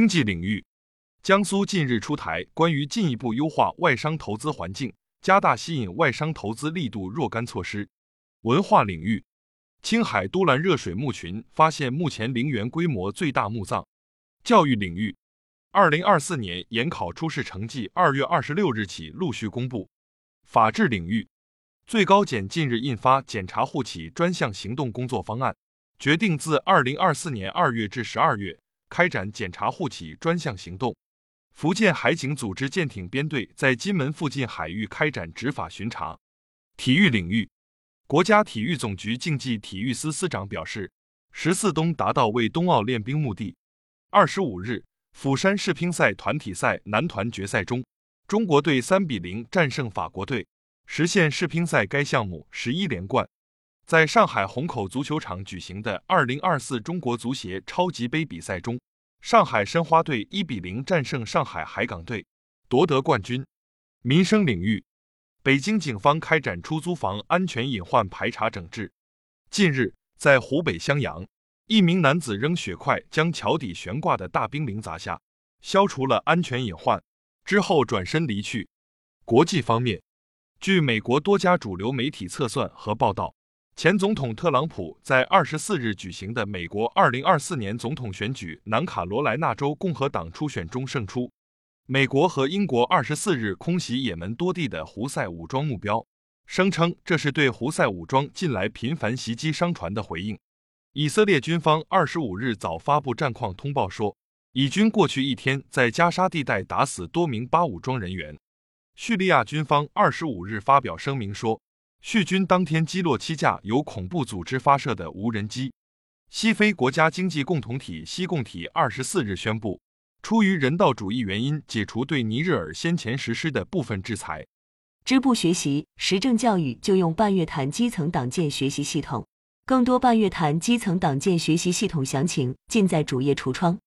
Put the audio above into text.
经济领域，江苏近日出台关于进一步优化外商投资环境、加大吸引外商投资力度若干措施。文化领域，青海都兰热水墓群发现目前陵园规模最大墓葬。教育领域，二零二四年研考初试成绩二月二十六日起陆续公布。法治领域，最高检近日印发检查户企专项行动工作方案，决定自二零二四年二月至十二月开展检查护企专项行动。福建海警组织舰艇编队在金门附近海域开展执法巡查。体育领域。国家体育总局竞技体育司司长表示，十四冬达到为冬奥练兵目的。二十五日，釜山世乒赛团体赛男团决赛中，中国队三比零战胜法国队，实现世乒赛该项目十一连冠。在上海虹口足球场举行的二零二四中国足协超级杯比赛中，上海申花队一比零战胜上海海港队，夺得冠军。民生领域。北京警方开展出租房安全隐患排查整治。近日，在湖北襄阳，一名男子扔雪块将桥底悬挂的大冰凌砸下，消除了安全隐患，之后转身离去。国际方面，据美国多家主流媒体测算和报道，前总统特朗普在二十四日举行的美国二零二四年总统选举南卡罗来纳州共和党初选中胜出。美国和英国二十四日空袭也门多地的胡塞武装目标，声称这是对胡塞武装近来频繁袭击商船的回应。以色列军方二十五日早发布战况通报说，以军过去一天在加沙地带打死多名巴武装人员。叙利亚军方二十五日发表声明说，叙军当天击落七架由恐怖组织发射的无人机。西非国家经济共同体西共体二十四日宣布。出于人道主义原因，解除对尼日尔先前实施的部分制裁。支部学习实政教育就用半月谈基层党建学习系统，更多半月谈基层党建学习系统详情尽在主页橱窗。